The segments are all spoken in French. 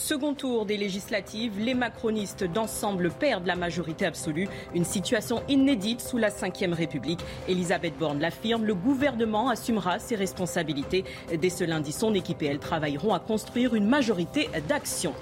Second tour des législatives, les macronistes d'ensemble perdent la majorité absolue. Une situation inédite sous la Ve République. Elisabeth Borne l'affirme, le gouvernement assumera ses responsabilités. Dès ce lundi, son équipe et elle travailleront à construire une majorité d'action.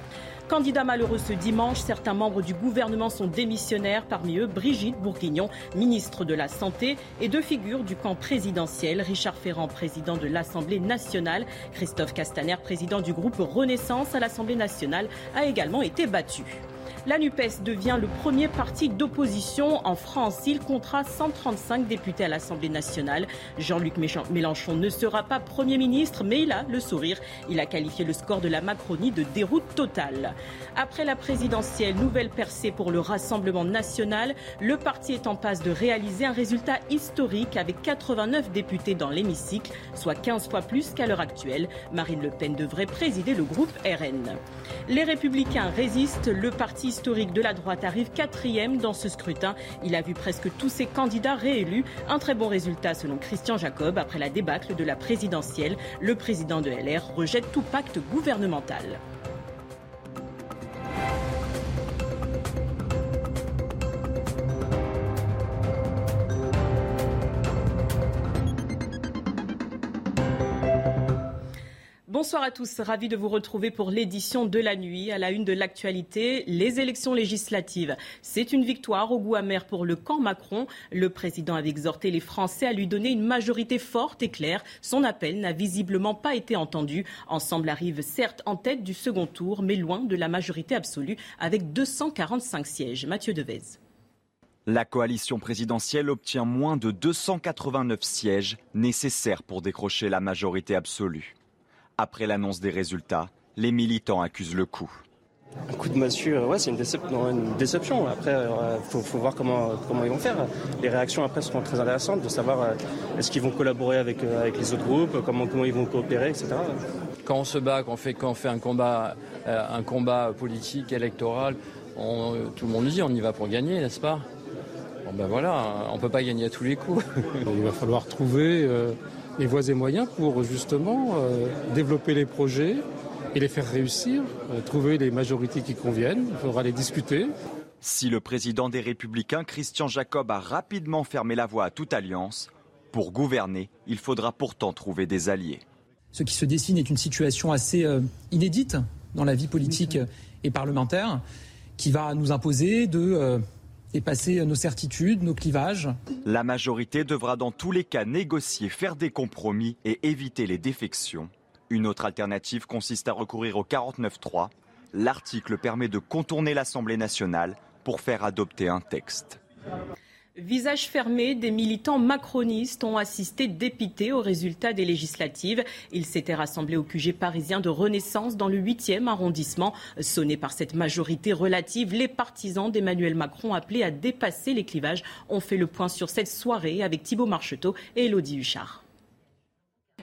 Candidat malheureux ce dimanche, certains membres du gouvernement sont démissionnaires, parmi eux Brigitte Bourguignon, ministre de la Santé, et deux figures du camp présidentiel, Richard Ferrand, président de l'Assemblée nationale, Christophe Castaner, président du groupe Renaissance à l'Assemblée nationale, a également été battu. La NUPES devient le premier parti d'opposition en France. Il comptera 135 députés à l'Assemblée nationale. Jean-Luc Mélenchon ne sera pas Premier ministre, mais il a le sourire. Il a qualifié le score de la Macronie de déroute totale. Après la présidentielle, nouvelle percée pour le Rassemblement national. Le parti est en passe de réaliser un résultat historique avec 89 députés dans l'hémicycle, soit 15 fois plus qu'à l'heure actuelle. Marine Le Pen devrait présider le groupe RN. Les Républicains résistent. Le parti historique de la droite arrive quatrième dans ce scrutin. Il a vu presque tous ses candidats réélus. Un très bon résultat selon Christian Jacob après la débâcle de la présidentielle. Le président de LR rejette tout pacte gouvernemental. Bonsoir à tous, ravi de vous retrouver pour l'édition de la nuit. À la une de l'actualité, les élections législatives. C'est une victoire au goût amer pour le camp Macron. Le président avait exhorté les Français à lui donner une majorité forte et claire. Son appel n'a visiblement pas été entendu. Ensemble arrive certes en tête du second tour, mais loin de la majorité absolue avec 245 sièges. Mathieu Devez. La coalition présidentielle obtient moins de 289 sièges nécessaires pour décrocher la majorité absolue. Après l'annonce des résultats, les militants accusent le coup. Un coup de massue, ouais, c'est une, déception. Après, il euh, faut, voir comment, comment ils vont faire. Les réactions après seront très intéressantes de savoir euh, est-ce qu'ils vont collaborer avec, euh, avec les autres groupes, comment, comment ils vont coopérer, etc. Quand on se bat, quand on fait, quand on fait un, combat, un combat politique, électoral, tout le monde dit on y va pour gagner, n'est-ce pas? Bon ben voilà, on ne peut pas gagner à tous les coups. Il va falloir trouver les voies et moyens pour justement euh, développer les projets et les faire réussir, euh, trouver les majorités qui conviennent. Il faudra les discuter. Si le président des Républicains, Christian Jacob, a rapidement fermé la voie à toute alliance, pour gouverner, il faudra pourtant trouver des alliés. Ce qui se dessine est une situation assez euh, inédite dans la vie politique et parlementaire qui va nous imposer de dépasser nos certitudes, nos clivages. La majorité devra dans tous les cas négocier, faire des compromis et éviter les défections. Une autre alternative consiste à recourir au 49.3. L'article permet de contourner l'Assemblée nationale pour faire adopter un texte. Visage fermé, des militants macronistes ont assisté dépités aux résultats des législatives. Ils s'étaient rassemblés au QG parisien de Renaissance dans le 8e arrondissement. Sonnés par cette majorité relative, les partisans d'Emmanuel Macron appelés à dépasser les clivages ont fait le point sur cette soirée avec Thibault Marcheteau et Elodie Huchard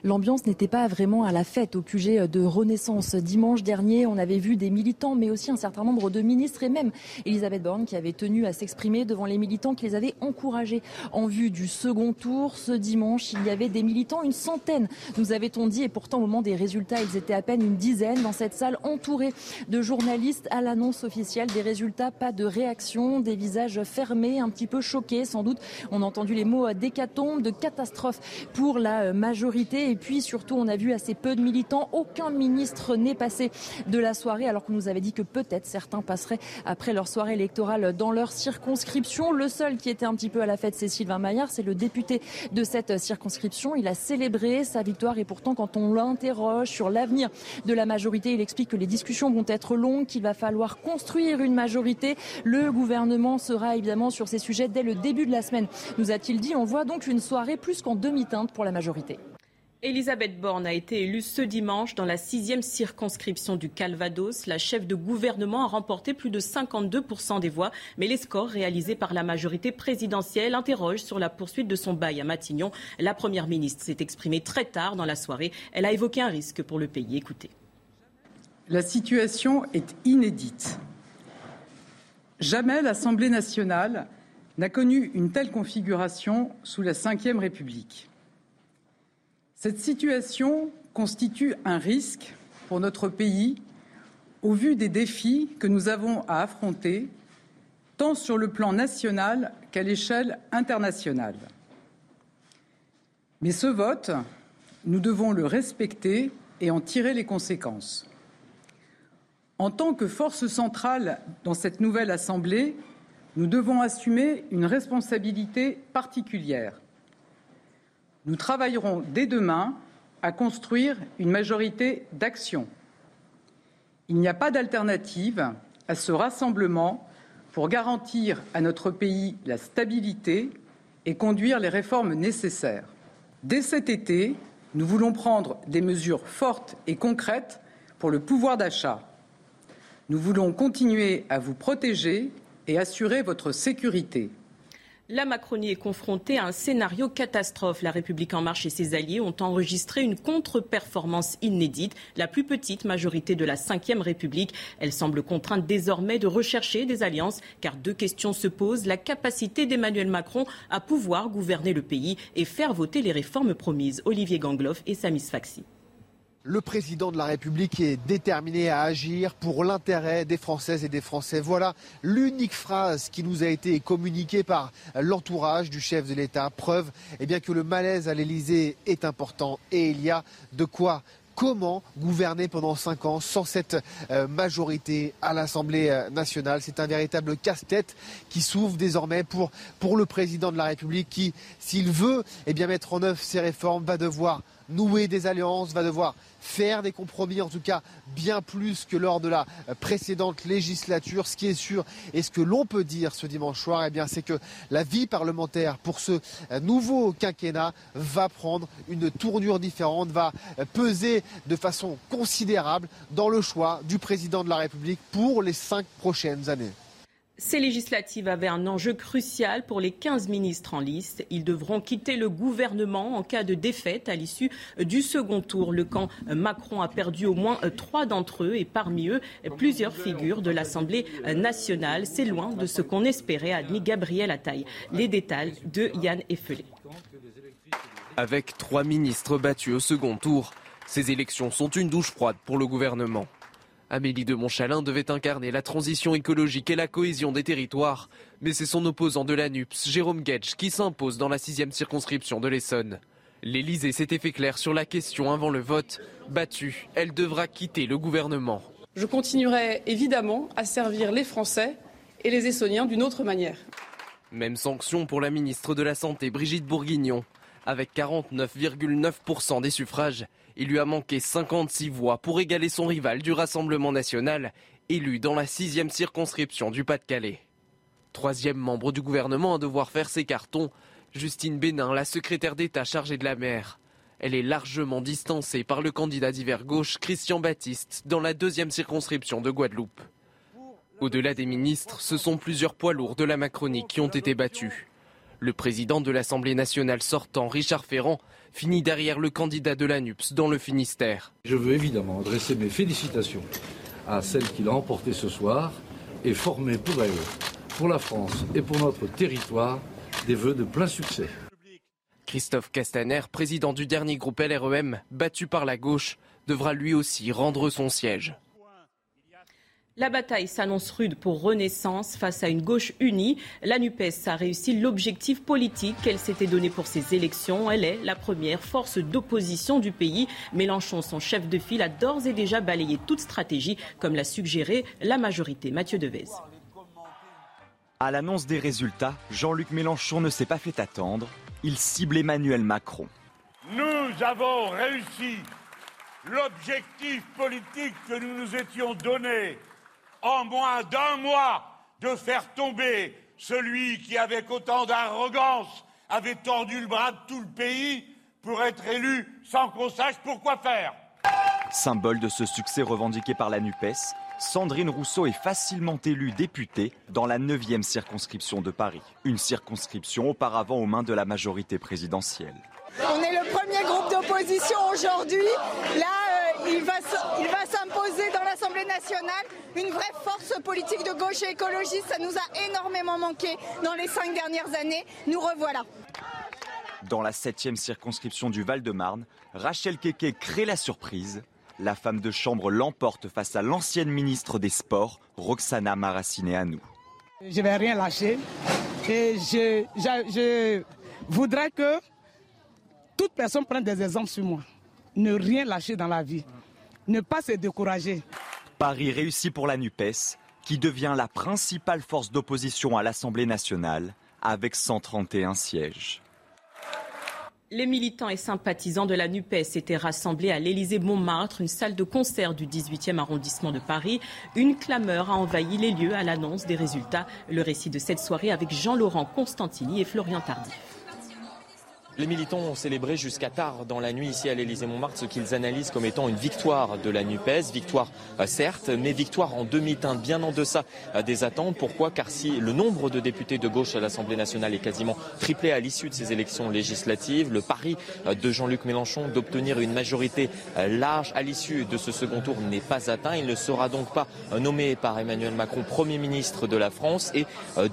l'ambiance n'était pas vraiment à la fête au QG de Renaissance. Dimanche dernier, on avait vu des militants, mais aussi un certain nombre de ministres et même Elisabeth Borne qui avait tenu à s'exprimer devant les militants qui les avaient encouragés en vue du second tour. Ce dimanche, il y avait des militants, une centaine, nous avait-on dit, et pourtant au moment des résultats, ils étaient à peine une dizaine dans cette salle entourée de journalistes à l'annonce officielle des résultats. Pas de réaction, des visages fermés, un petit peu choqués sans doute. On a entendu les mots d'hécatombe, de catastrophe pour la majorité. Et puis surtout, on a vu assez peu de militants. Aucun ministre n'est passé de la soirée, alors qu'on nous avait dit que peut-être certains passeraient après leur soirée électorale dans leur circonscription. Le seul qui était un petit peu à la fête, c'est Sylvain Maillard. C'est le député de cette circonscription. Il a célébré sa victoire et pourtant, quand on l'interroge sur l'avenir de la majorité, il explique que les discussions vont être longues, qu'il va falloir construire une majorité. Le gouvernement sera évidemment sur ces sujets dès le début de la semaine, nous a-t-il dit. On voit donc une soirée plus qu'en demi-teinte pour la majorité. Elisabeth Borne a été élue ce dimanche dans la sixième circonscription du Calvados. La chef de gouvernement a remporté plus de 52% des voix, mais les scores réalisés par la majorité présidentielle interrogent sur la poursuite de son bail à Matignon. La première ministre s'est exprimée très tard dans la soirée. Elle a évoqué un risque pour le pays. Écoutez. La situation est inédite. Jamais l'Assemblée nationale n'a connu une telle configuration sous la Ve République. Cette situation constitue un risque pour notre pays au vu des défis que nous avons à affronter, tant sur le plan national qu'à l'échelle internationale. Mais ce vote, nous devons le respecter et en tirer les conséquences. En tant que force centrale dans cette nouvelle Assemblée, nous devons assumer une responsabilité particulière. Nous travaillerons dès demain à construire une majorité d'action. Il n'y a pas d'alternative à ce rassemblement pour garantir à notre pays la stabilité et conduire les réformes nécessaires. Dès cet été, nous voulons prendre des mesures fortes et concrètes pour le pouvoir d'achat. Nous voulons continuer à vous protéger et assurer votre sécurité. La Macronie est confrontée à un scénario catastrophe. La République en marche et ses alliés ont enregistré une contre-performance inédite, la plus petite majorité de la Ve République. Elle semble contrainte désormais de rechercher des alliances, car deux questions se posent. La capacité d'Emmanuel Macron à pouvoir gouverner le pays et faire voter les réformes promises. Olivier Gangloff et Samis Faxi. Le président de la République est déterminé à agir pour l'intérêt des Françaises et des Français. Voilà l'unique phrase qui nous a été communiquée par l'entourage du chef de l'État. Preuve eh que le malaise à l'Élysée est important et il y a de quoi comment gouverner pendant cinq ans sans cette euh, majorité à l'Assemblée euh, nationale? C'est un véritable casse-tête qui s'ouvre désormais pour, le président de la République qui, s'il veut eh mettre en œuvre ces réformes, va devoir nouer des alliances, va devoir faire des compromis, en tout cas bien plus que lors de la précédente législature. Ce qui est sûr et ce que l'on peut dire ce dimanche soir, eh bien, c'est que la vie parlementaire pour ce nouveau quinquennat va prendre une tournure différente, va peser de façon considérable dans le choix du président de la République pour les cinq prochaines années. Ces législatives avaient un enjeu crucial pour les 15 ministres en liste. Ils devront quitter le gouvernement en cas de défaite à l'issue du second tour. Le camp Macron a perdu au moins trois d'entre eux et parmi eux plusieurs figures de l'Assemblée nationale. C'est loin de ce qu'on espérait, a admis Gabriel Attal. Les détails de Yann Effelé. Avec trois ministres battus au second tour, ces élections sont une douche froide pour le gouvernement. Amélie de Montchalin devait incarner la transition écologique et la cohésion des territoires, mais c'est son opposant de l'ANUPS, Jérôme Guedj, qui s'impose dans la sixième circonscription de l'Essonne. L'Élysée s'était fait clair sur la question avant le vote. Battue, elle devra quitter le gouvernement. Je continuerai évidemment à servir les Français et les Essonniens d'une autre manière. Même sanction pour la ministre de la Santé, Brigitte Bourguignon. Avec 49,9% des suffrages, il lui a manqué 56 voix pour égaler son rival du Rassemblement national, élu dans la sixième circonscription du Pas-de-Calais. Troisième membre du gouvernement à devoir faire ses cartons, Justine Bénin, la secrétaire d'État chargée de la mer. Elle est largement distancée par le candidat d'hiver gauche Christian Baptiste dans la deuxième circonscription de Guadeloupe. Au-delà des ministres, ce sont plusieurs poids lourds de la Macronie qui ont été battus. Le président de l'Assemblée nationale sortant, Richard Ferrand, finit derrière le candidat de l'ANUPS dans le Finistère. Je veux évidemment adresser mes félicitations à celle qui l'a emporté ce soir et former pour elle, pour la France et pour notre territoire des vœux de plein succès. Christophe Castaner, président du dernier groupe LREM, battu par la gauche, devra lui aussi rendre son siège. La bataille s'annonce rude pour Renaissance face à une gauche unie. La NUPES a réussi l'objectif politique qu'elle s'était donné pour ces élections. Elle est la première force d'opposition du pays. Mélenchon, son chef de file, a d'ores et déjà balayé toute stratégie, comme l'a suggéré la majorité. Mathieu Devez. À l'annonce des résultats, Jean-Luc Mélenchon ne s'est pas fait attendre. Il cible Emmanuel Macron. Nous avons réussi l'objectif politique que nous nous étions donné en moins d'un mois de faire tomber celui qui, avec autant d'arrogance, avait tordu le bras de tout le pays pour être élu sans qu'on sache pourquoi faire. Symbole de ce succès revendiqué par la NUPES, Sandrine Rousseau est facilement élue députée dans la 9e circonscription de Paris. Une circonscription auparavant aux mains de la majorité présidentielle. On est le premier groupe d'opposition aujourd'hui. Là, euh, il va, il va l'Assemblée nationale une vraie force politique de gauche et écologiste. Ça nous a énormément manqué dans les cinq dernières années. Nous revoilà. Dans la 7e circonscription du Val-de-Marne, Rachel Keke crée la surprise. La femme de chambre l'emporte face à l'ancienne ministre des Sports, Roxana Maracineanu. Je ne vais rien lâcher. Et je, je, je voudrais que toute personne prenne des exemples sur moi. Ne rien lâcher dans la vie. Ne pas se décourager. Paris réussit pour la NUPES, qui devient la principale force d'opposition à l'Assemblée nationale, avec 131 sièges. Les militants et sympathisants de la NUPES étaient rassemblés à l'Élysée-Montmartre, une salle de concert du 18e arrondissement de Paris. Une clameur a envahi les lieux à l'annonce des résultats. Le récit de cette soirée avec Jean-Laurent Constantini et Florian Tardif. Les militants ont célébré jusqu'à tard dans la nuit ici à l'Élysée-Montmartre ce qu'ils analysent comme étant une victoire de la NUPES. Victoire euh, certes, mais victoire en demi-teinte, bien en deçà euh, des attentes. Pourquoi? Car si le nombre de députés de gauche à l'Assemblée nationale est quasiment triplé à l'issue de ces élections législatives, le pari euh, de Jean-Luc Mélenchon d'obtenir une majorité large à l'issue de ce second tour n'est pas atteint. Il ne sera donc pas nommé par Emmanuel Macron Premier ministre de la France. Et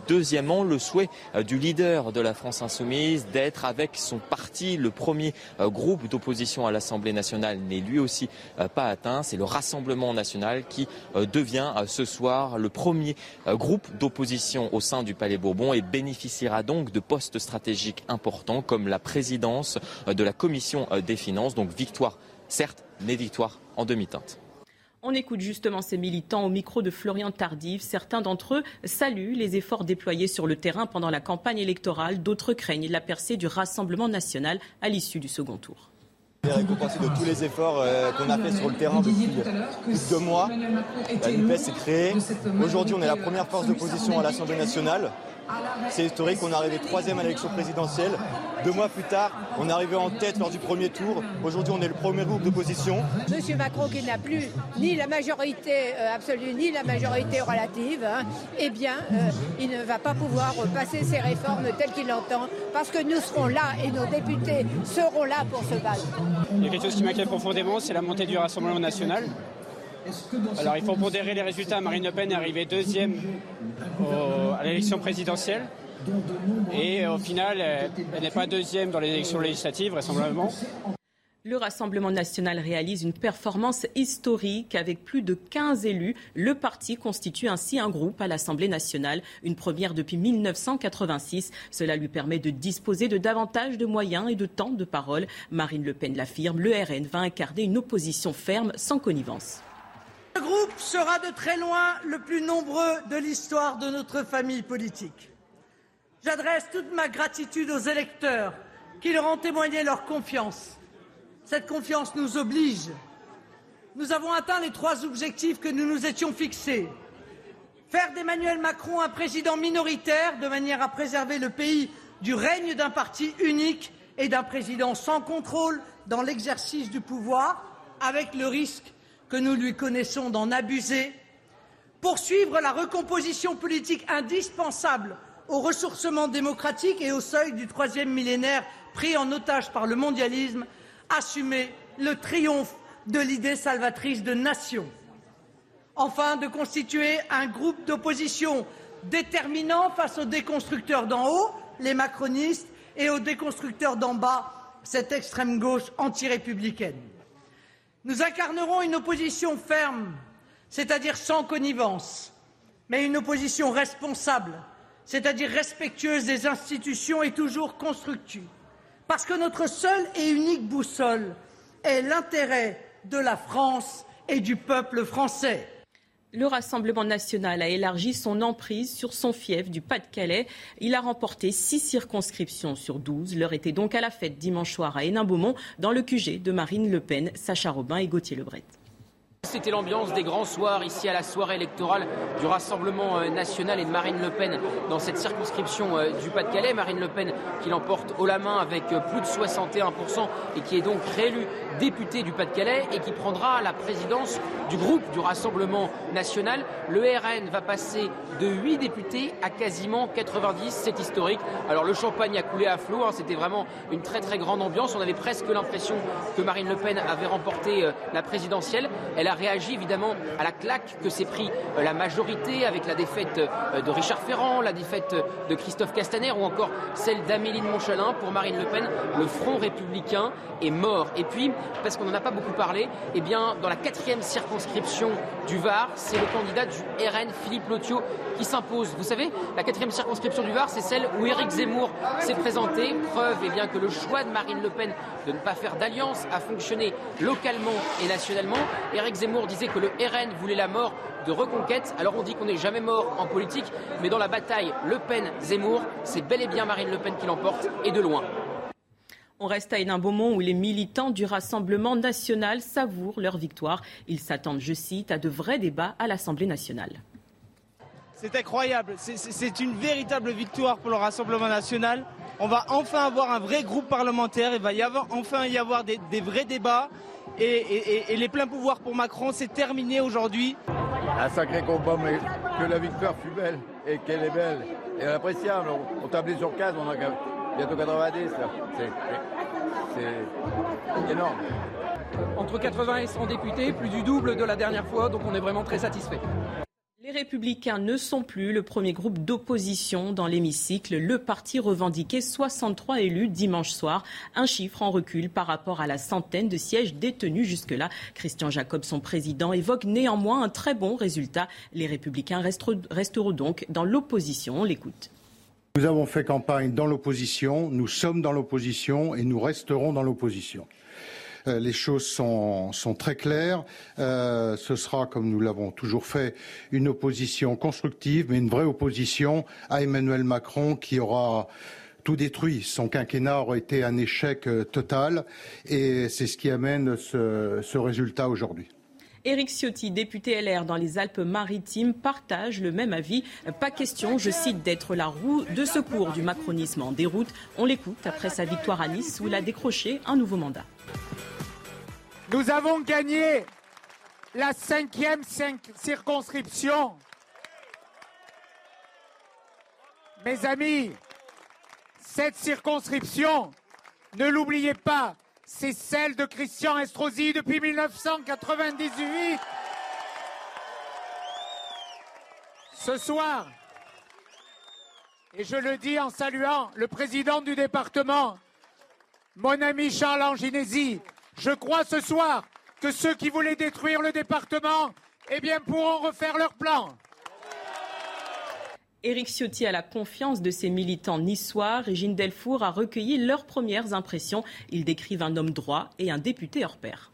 deuxièmement, le souhait du leader de la France insoumise d'être avec parti. Le premier euh, groupe d'opposition à l'Assemblée nationale n'est lui aussi euh, pas atteint. C'est le Rassemblement national qui euh, devient ce soir le premier groupe d'opposition au sein du Palais Bourbon et bénéficiera donc de postes stratégiques importants comme la présidence de la Commission des finances. Donc victoire, certes, mais victoire en demi-teinte. On écoute justement ces militants au micro de Florian Tardif. Certains d'entre eux saluent les efforts déployés sur le terrain pendant la campagne électorale. D'autres craignent la percée du Rassemblement national à l'issue du second tour. Récompensé de tous les efforts euh, qu'on a fait sur le terrain depuis deux mois. La NUPES s'est créée. Aujourd'hui, on est la première force d'opposition à l'Assemblée nationale. C'est historique, on est arrivé troisième à l'élection présidentielle. Deux mois plus tard, on est arrivé en tête lors du premier tour. Aujourd'hui, on est le premier groupe d'opposition. Monsieur Macron, qui n'a plus ni la majorité euh, absolue ni la majorité relative, hein, eh bien, euh, il ne va pas pouvoir passer ses réformes telles qu'il l'entend, parce que nous serons là et nos députés seront là pour se battre. Il y a quelque chose qui m'inquiète profondément, c'est la montée du Rassemblement national. Alors il faut pondérer les résultats. Marine Le Pen est arrivée deuxième à l'élection présidentielle. Et au final, elle n'est pas deuxième dans les élections législatives, vraisemblablement. Le Rassemblement national réalise une performance historique avec plus de 15 élus. Le parti constitue ainsi un groupe à l'Assemblée nationale, une première depuis 1986. Cela lui permet de disposer de davantage de moyens et de temps de parole. Marine Le Pen l'affirme, le RN va incarner une opposition ferme sans connivence. Le groupe sera de très loin le plus nombreux de l'histoire de notre famille politique. J'adresse toute ma gratitude aux électeurs qui leur ont témoigné leur confiance. Cette confiance nous oblige. Nous avons atteint les trois objectifs que nous nous étions fixés. Faire d'Emmanuel Macron un président minoritaire de manière à préserver le pays du règne d'un parti unique et d'un président sans contrôle dans l'exercice du pouvoir, avec le risque que nous lui connaissons d'en abuser, poursuivre la recomposition politique indispensable au ressourcement démocratique et au seuil du troisième millénaire pris en otage par le mondialisme, assumer le triomphe de l'idée salvatrice de nation. Enfin, de constituer un groupe d'opposition déterminant face aux déconstructeurs d'en haut, les macronistes, et aux déconstructeurs d'en bas, cette extrême gauche antirépublicaine. Nous incarnerons une opposition ferme, c'est-à-dire sans connivence, mais une opposition responsable, c'est-à-dire respectueuse des institutions et toujours constructive. Parce que notre seule et unique boussole est l'intérêt de la France et du peuple français. Le Rassemblement national a élargi son emprise sur son fief du Pas-de-Calais. Il a remporté six circonscriptions sur douze. L'heure était donc à la fête dimanche soir à Hénin-Beaumont, dans le QG de Marine Le Pen, Sacha Robin et Gauthier Lebret. C'était l'ambiance des grands soirs ici à la soirée électorale du Rassemblement euh, national et de Marine Le Pen dans cette circonscription euh, du Pas-de-Calais. Marine Le Pen qui l'emporte haut la main avec euh, plus de 61% et qui est donc réélue députée du Pas-de-Calais et qui prendra la présidence du groupe du Rassemblement national. Le RN va passer de 8 députés à quasiment 90, c'est historique. Alors le champagne a coulé à flot, hein. c'était vraiment une très très grande ambiance. On avait presque l'impression que Marine Le Pen avait remporté la présidentielle. Elle a réagi évidemment à la claque que s'est pris euh, la majorité avec la défaite euh, de Richard Ferrand, la défaite de Christophe Castaner ou encore celle d'Amélie de Montchalin. Pour Marine Le Pen, le front républicain est mort. Et puis, parce qu'on n'en a pas beaucoup parlé, eh bien, dans la quatrième circonscription du Var, c'est le candidat du RN, Philippe Lotiot, qui s'impose. Vous savez, la quatrième circonscription du Var, c'est celle où Éric Zemmour s'est présenté. Preuve eh bien, que le choix de Marine Le Pen de ne pas faire d'alliance a fonctionné localement et nationalement. Éric Zemmour disait que le RN voulait la mort de Reconquête. Alors on dit qu'on n'est jamais mort en politique, mais dans la bataille Le Pen-Zemmour, c'est bel et bien Marine Le Pen qui l'emporte, et de loin. On reste à un Beaumont où les militants du Rassemblement national savourent leur victoire. Ils s'attendent, je cite, à de vrais débats à l'Assemblée nationale. C'est incroyable, c'est une véritable victoire pour le Rassemblement national. On va enfin avoir un vrai groupe parlementaire, il va y avoir, enfin y avoir des, vrais débats. Et, les pleins pouvoirs pour Macron, c'est terminé aujourd'hui. Un sacré combat, mais que la victoire fut belle et qu'elle est belle et appréciable. On, tablait sur 15, on a bientôt 90. C'est énorme. Entre 80 et 100 députés, plus du double de la dernière fois, donc on est vraiment très satisfait. Les Républicains ne sont plus le premier groupe d'opposition dans l'hémicycle. Le parti revendiquait 63 élus dimanche soir, un chiffre en recul par rapport à la centaine de sièges détenus jusque-là. Christian Jacob, son président, évoque néanmoins un très bon résultat. Les Républicains resteront donc dans l'opposition. On l'écoute. Nous avons fait campagne dans l'opposition, nous sommes dans l'opposition et nous resterons dans l'opposition. Euh, les choses sont, très claires. Euh, ce sera, comme nous l'avons toujours fait, une opposition constructive, mais une vraie opposition à Emmanuel Macron qui aura tout détruit. Son quinquennat aura été un échec euh, total et c'est ce qui amène ce, résultat aujourd'hui. Éric Ciotti, député LR dans les Alpes-Maritimes, partage le même avis. Pas question, je cite, d'être la roue de secours du macronisme en déroute. On l'écoute après sa victoire à Nice où il a décroché un nouveau mandat. Nous avons gagné la cinquième circonscription. Mes amis, cette circonscription, ne l'oubliez pas, c'est celle de Christian Estrosi depuis 1998. Ce soir, et je le dis en saluant le président du département, mon ami Charles Anginesi, je crois ce soir que ceux qui voulaient détruire le département eh bien, pourront refaire leur plan. Éric Ciotti a la confiance de ses militants niçois. Régine Delfour a recueilli leurs premières impressions. Ils décrivent un homme droit et un député hors pair.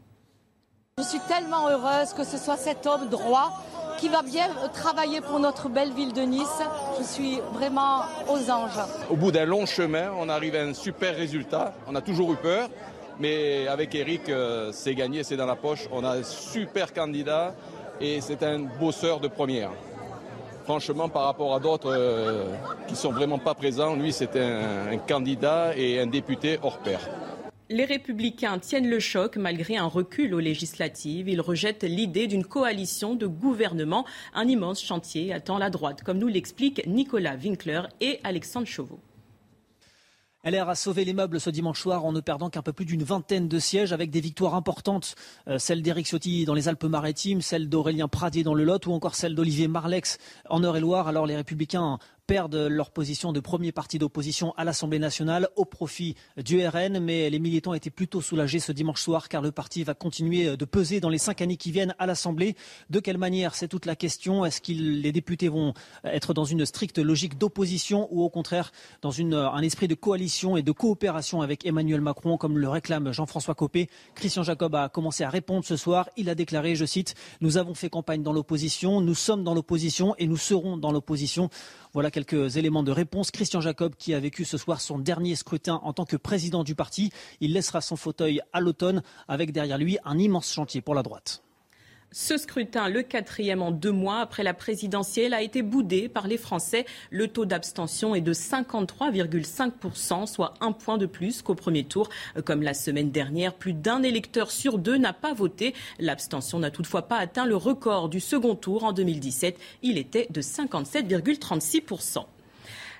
Je suis tellement heureuse que ce soit cet homme droit qui va bien travailler pour notre belle ville de Nice. Je suis vraiment aux anges. Au bout d'un long chemin, on arrive à un super résultat. On a toujours eu peur. Mais avec Eric, euh, c'est gagné, c'est dans la poche. On a un super candidat et c'est un bosseur de première. Franchement, par rapport à d'autres euh, qui sont vraiment pas présents, lui, c'est un, candidat et un député hors pair. Les républicains tiennent le choc malgré un recul aux législatives. Ils rejettent l'idée d'une coalition de gouvernement. Un immense chantier attend la droite, comme nous l'expliquent Nicolas Winkler et Alexandre Chauveau. LR a sauvé les meubles ce dimanche soir en ne perdant qu'un peu plus d'une vingtaine de sièges avec des victoires importantes. Euh, celle d'Éric Ciotti dans les Alpes-Maritimes, celle d'Aurélien Pradier dans le Lot ou encore celle d'Olivier Marlex en Eure-et-Loire. Alors les Républicains perdent leur position de premier parti d'opposition à l'Assemblée nationale au profit du RN. Mais les militants étaient plutôt soulagés ce dimanche soir car le parti va continuer de peser dans les cinq années qui viennent à l'Assemblée. De quelle manière C'est toute la question. Est-ce que les députés vont être dans une stricte logique d'opposition ou au contraire dans un esprit de coalition et de coopération avec Emmanuel Macron comme le réclame Jean-François Copé? Christian Jacob a commencé à répondre ce soir. Il a déclaré, je cite, Nous avons fait campagne dans l'opposition, nous sommes dans l'opposition et nous serons dans l'opposition. Voilà quelques éléments de réponse. Christian Jacob, qui a vécu ce soir son dernier scrutin en tant que président du parti, il laissera son fauteuil à l'automne avec derrière lui un immense chantier pour la droite. Ce scrutin, le quatrième en deux mois après la présidentielle, a été boudé par les Français. Le taux d'abstention est de 53,5%, soit un point de plus qu'au premier tour. Comme la semaine dernière, plus d'un électeur sur deux n'a pas voté. L'abstention n'a toutefois pas atteint le record du second tour en 2017. Il était de 57,36%.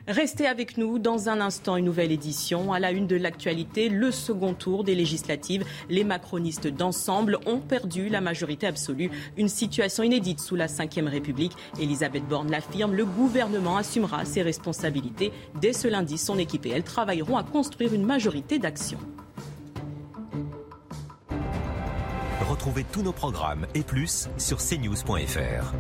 Restez avec nous dans un instant, une nouvelle édition. À la une de l'actualité, le second tour des législatives. Les macronistes d'ensemble ont perdu la majorité absolue. Une situation inédite sous la Ve République. Elisabeth Borne l'affirme, le gouvernement assumera ses responsabilités. Dès ce lundi, son équipe et elle travailleront à construire une majorité d'action. Retrouvez tous nos programmes et plus sur cnews.fr.